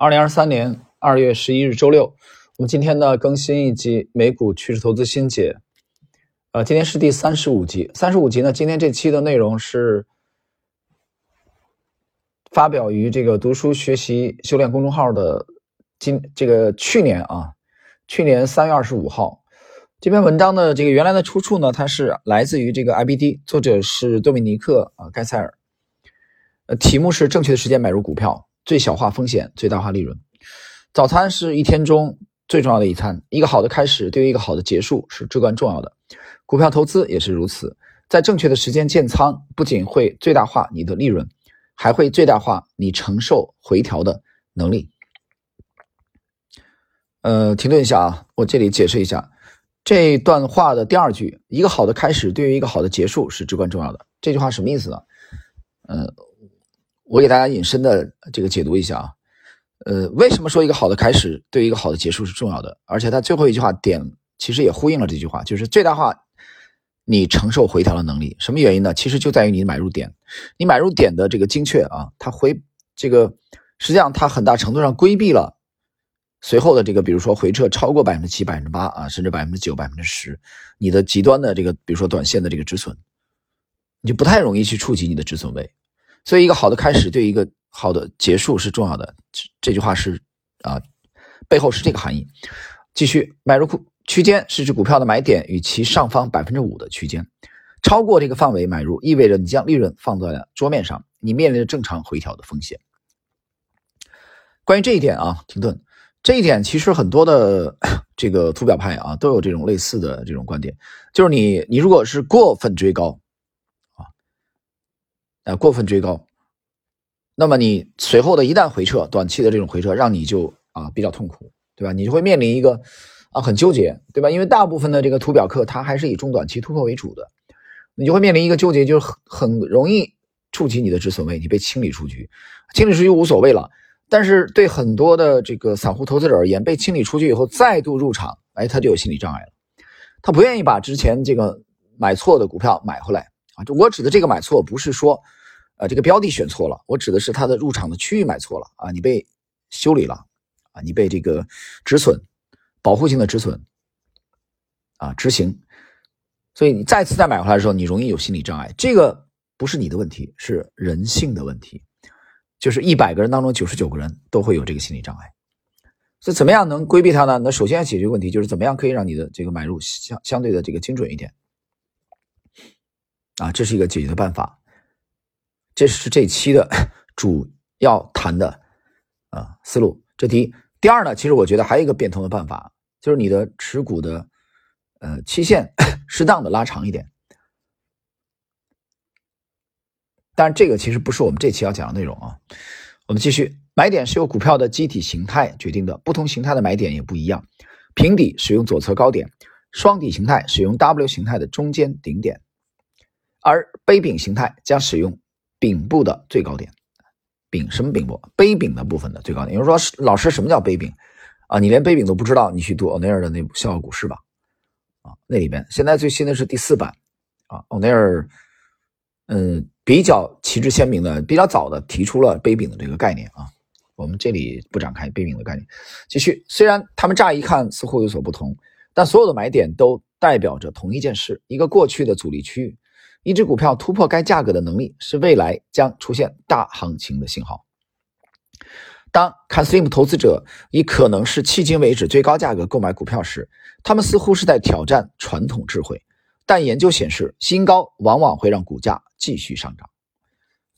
二零二三年二月十一日周六，我们今天呢更新一集美股趋势投资新解。呃，今天是第三十五集。三十五集呢，今天这期的内容是发表于这个读书学习修炼公众号的今这个去年啊，去年三月二十五号这篇文章的这个原来的出处呢，它是来自于这个 IBD，作者是多米尼克啊盖塞尔。呃，题目是正确的时间买入股票。最小化风险，最大化利润。早餐是一天中最重要的一餐，一个好的开始对于一个好的结束是至关重要的。股票投资也是如此，在正确的时间建仓，不仅会最大化你的利润，还会最大化你承受回调的能力。呃，停顿一下啊，我这里解释一下这段话的第二句：一个好的开始对于一个好的结束是至关重要的。这句话什么意思呢？呃。我给大家引申的这个解读一下啊，呃，为什么说一个好的开始对一个好的结束是重要的？而且它最后一句话点其实也呼应了这句话，就是最大化你承受回调的能力。什么原因呢？其实就在于你买入点，你买入点的这个精确啊，它回这个实际上它很大程度上规避了随后的这个，比如说回撤超过百分之七、百分之八啊，甚至百分之九、百分之十，你的极端的这个，比如说短线的这个止损，你就不太容易去触及你的止损位。所以，一个好的开始对一个好的结束是重要的。这句话是啊，背后是这个含义。继续，买入库区间是指股票的买点与其上方百分之五的区间，超过这个范围买入，意味着你将利润放在了桌面上，你面临着正常回调的风险。关于这一点啊，停顿。这一点其实很多的这个图表派啊都有这种类似的这种观点，就是你你如果是过分追高。呃，过分追高，那么你随后的一旦回撤，短期的这种回撤，让你就啊比较痛苦，对吧？你就会面临一个啊很纠结，对吧？因为大部分的这个图表课，它还是以中短期突破为主的，你就会面临一个纠结，就是很很容易触及你的止损位，你被清理出局，清理出局无所谓了。但是对很多的这个散户投资者而言，被清理出去以后再度入场，哎，他就有心理障碍了，他不愿意把之前这个买错的股票买回来啊。就我指的这个买错，不是说。啊，这个标的选错了，我指的是它的入场的区域买错了啊，你被修理了啊，你被这个止损，保护性的止损啊执行，所以你再次再买回来的时候，你容易有心理障碍，这个不是你的问题，是人性的问题，就是一百个人当中九十九个人都会有这个心理障碍，所以怎么样能规避它呢？那首先要解决问题就是怎么样可以让你的这个买入相相对的这个精准一点啊，这是一个解决的办法。这是这期的 主要谈的啊思路。这第一，第二呢，其实我觉得还有一个变通的办法，就是你的持股的呃期限 适当的拉长一点。但是这个其实不是我们这期要讲的内容啊。我们继续，买点是由股票的机体形态决定的，不同形态的买点也不一样。平底使用左侧高点，双底形态使用 W 形态的中间顶点，而杯柄形态将使用。柄部的最高点，柄什么柄部？杯柄的部分的最高点。有人说老师什么叫杯柄啊？你连杯柄都不知道，你去读欧内尔的那部《笑傲股市》吧。啊，那里边现在最新的是第四版啊。欧内尔嗯比较旗帜鲜明的、比较早的提出了杯柄的这个概念啊。我们这里不展开杯柄的概念。继续，虽然他们乍一看似乎有所不同，但所有的买点都代表着同一件事：一个过去的阻力区域。一只股票突破该价格的能力，是未来将出现大行情的信号。当看 Slim 投资者以可能是迄今为止最高价格购买股票时，他们似乎是在挑战传统智慧。但研究显示，新高往往会让股价继续上涨。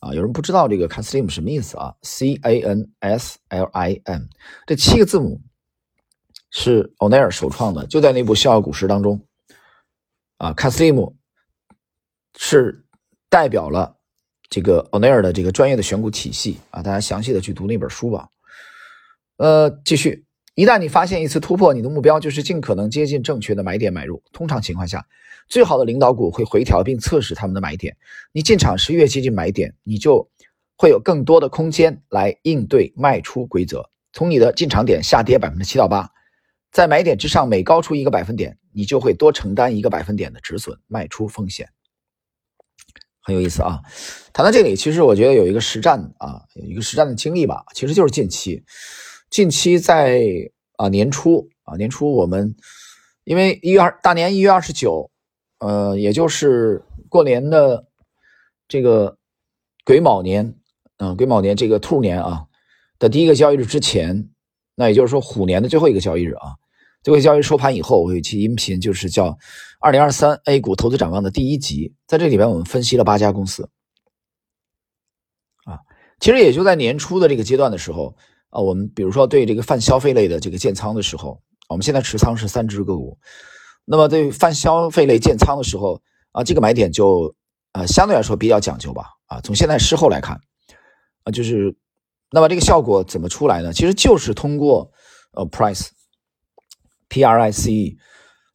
啊，有人不知道这个看 Slim 什么意思啊？C A N S L I M 这七个字母是欧奈尔首创的，就在那部《笑傲股市》当中。啊，看 Slim。是代表了这个欧奈尔的这个专业的选股体系啊，大家详细的去读那本书吧。呃，继续，一旦你发现一次突破，你的目标就是尽可能接近正确的买点买入。通常情况下，最好的领导股会回调并测试他们的买点。你进场时越接近买点，你就会有更多的空间来应对卖出规则。从你的进场点下跌百分之七到八，在买点之上每高出一个百分点，你就会多承担一个百分点的止损卖出风险。很有意思啊！谈到这里，其实我觉得有一个实战啊，有一个实战的经历吧。其实就是近期，近期在啊年初啊年初我们因为一月二大年一月二十九，呃，也就是过年的这个癸卯年，嗯，癸卯年这个兔年啊的第一个交易日之前，那也就是说虎年的最后一个交易日啊，这个交易收盘以后，我有一期音频就是叫《二零二三 A 股投资展望》的第一集，在这里边我们分析了八家公司。啊其实也就在年初的这个阶段的时候啊，我们比如说对这个泛消费类的这个建仓的时候，我们现在持仓是三只个股，那么对泛消费类建仓的时候啊，这个买点就啊相对来说比较讲究吧啊，从现在事后来看啊，就是那么这个效果怎么出来呢？其实就是通过呃 price p r i c e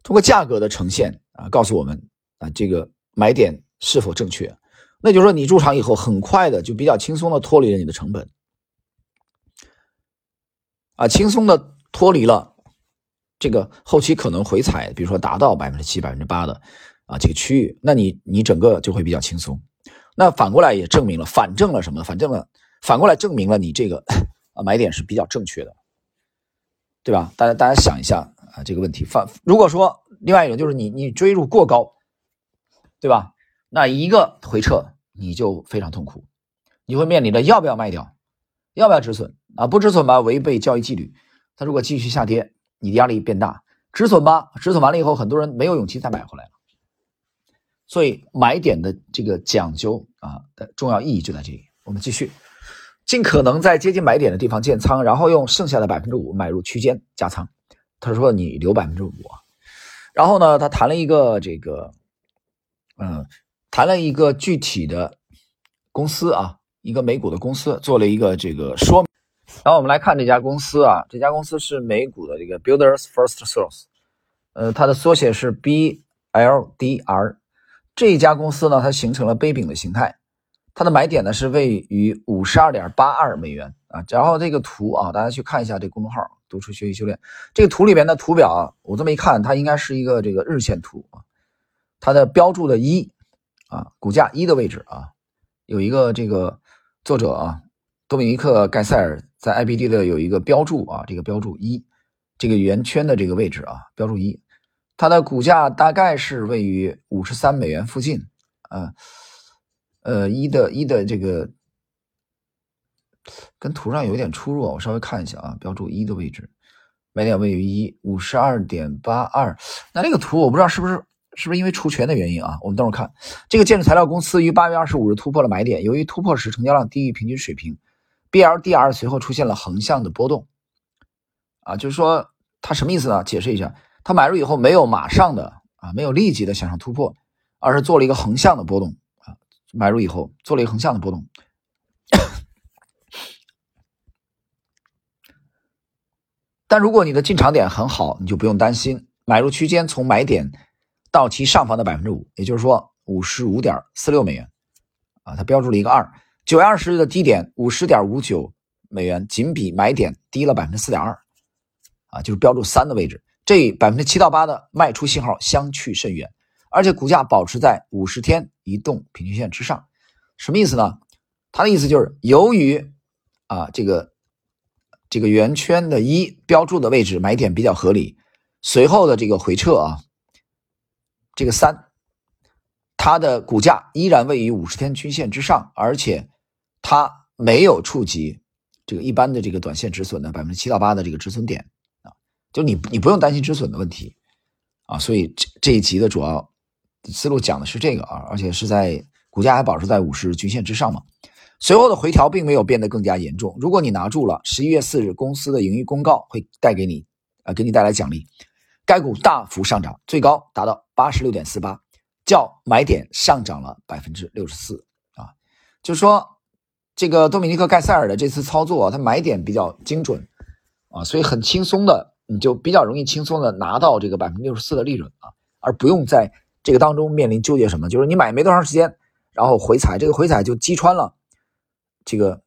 通过价格的呈现啊，告诉我们啊这个买点是否正确。那就是说，你入场以后，很快的就比较轻松的脱离了你的成本，啊，轻松的脱离了这个后期可能回踩，比如说达到百分之七、百分之八的啊这个区域，那你你整个就会比较轻松。那反过来也证明了，反证了什么？反证了，反过来证明了你这个啊买点是比较正确的，对吧？大家大家想一下啊这个问题。反如果说另外一种就是你你追入过高，对吧？那一个回撤。你就非常痛苦，你会面临着要不要卖掉，要不要止损啊？不止损吧，违背交易纪律。它如果继续下跌，你的压力变大；止损吧，止损完了以后，很多人没有勇气再买回来了。所以买点的这个讲究啊的重要意义就在这里。我们继续，尽可能在接近买点的地方建仓，然后用剩下的百分之五买入区间加仓。他说你留百分之五，然后呢，他谈了一个这个，嗯。谈了一个具体的公司啊，一个美股的公司做了一个这个说明。然后我们来看这家公司啊，这家公司是美股的这个 Builders First Source，呃，它的缩写是 BLDR。这家公司呢，它形成了杯柄的形态，它的买点呢是位于五十二点八二美元啊。然后这个图啊，大家去看一下这公众号“读书学习修炼”这个图里面的图表，我这么一看，它应该是一个这个日线图啊，它的标注的一。啊，股价一的位置啊，有一个这个作者啊，多米尼克·盖塞尔在 IBD 的有一个标注啊，这个标注一，这个圆圈的这个位置啊，标注一，它的股价大概是位于五十三美元附近啊，呃，一的一的这个跟图上有点出入，我稍微看一下啊，标注一的位置，买点位于一五十二点八二，那这个图我不知道是不是。是不是因为除权的原因啊？我们等会儿看，这个建筑材料公司于八月二十五日突破了买点，由于突破时成交量低于平均水平，BLDR 随后出现了横向的波动，啊，就是说它什么意思呢？解释一下，它买入以后没有马上的啊，没有立即的向上突破，而是做了一个横向的波动啊，买入以后做了一个横向的波动，但如果你的进场点很好，你就不用担心，买入区间从买点。到其上方的百分之五，也就是说五十五点四六美元，啊，它标注了一个二。九月二十日的低点五十点五九美元，仅比买点低了百分之四点二，啊，就是标注三的位置。这百分之七到八的卖出信号相去甚远，而且股价保持在五十天移动平均线之上，什么意思呢？它的意思就是，由于啊这个这个圆圈的一标注的位置买点比较合理，随后的这个回撤啊。这个三，它的股价依然位于五十天均线之上，而且它没有触及这个一般的这个短线止损的百分之七到八的这个止损点啊，就你你不用担心止损的问题啊，所以这这一集的主要思路讲的是这个啊，而且是在股价还保持在五十均线之上嘛，随后的回调并没有变得更加严重。如果你拿住了十一月四日公司的盈余公告，会带给你啊，给你带来奖励。该股大幅上涨，最高达到八十六点四八，较买点上涨了百分之六十四啊。就是说，这个多米尼克·盖塞尔的这次操作，他买点比较精准啊，所以很轻松的，你就比较容易轻松的拿到这个百分之六十四的利润啊，而不用在这个当中面临纠结什么。就是你买没多长时间，然后回踩，这个回踩就击穿了这个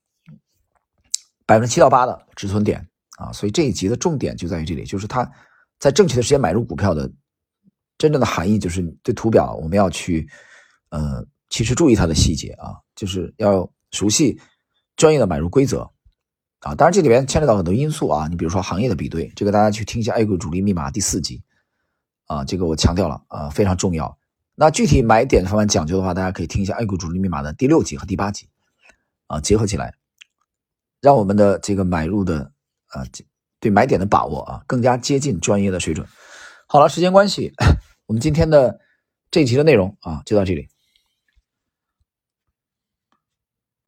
百分之七到八的止损点啊。所以这一集的重点就在于这里，就是它。在正确的时间买入股票的真正的含义，就是对图表我们要去，呃，其实注意它的细节啊，就是要熟悉专业的买入规则啊。当然这里边牵扯到很多因素啊，你比如说行业的比对，这个大家去听一下《A 股主力密码》第四集啊，这个我强调了啊，非常重要。那具体买点方面讲究的话，大家可以听一下《A 股主力密码》的第六集和第八集啊，结合起来，让我们的这个买入的啊，对买点的把握啊，更加接近专业的水准。好了，时间关系，我们今天的这一期的内容啊，就到这里。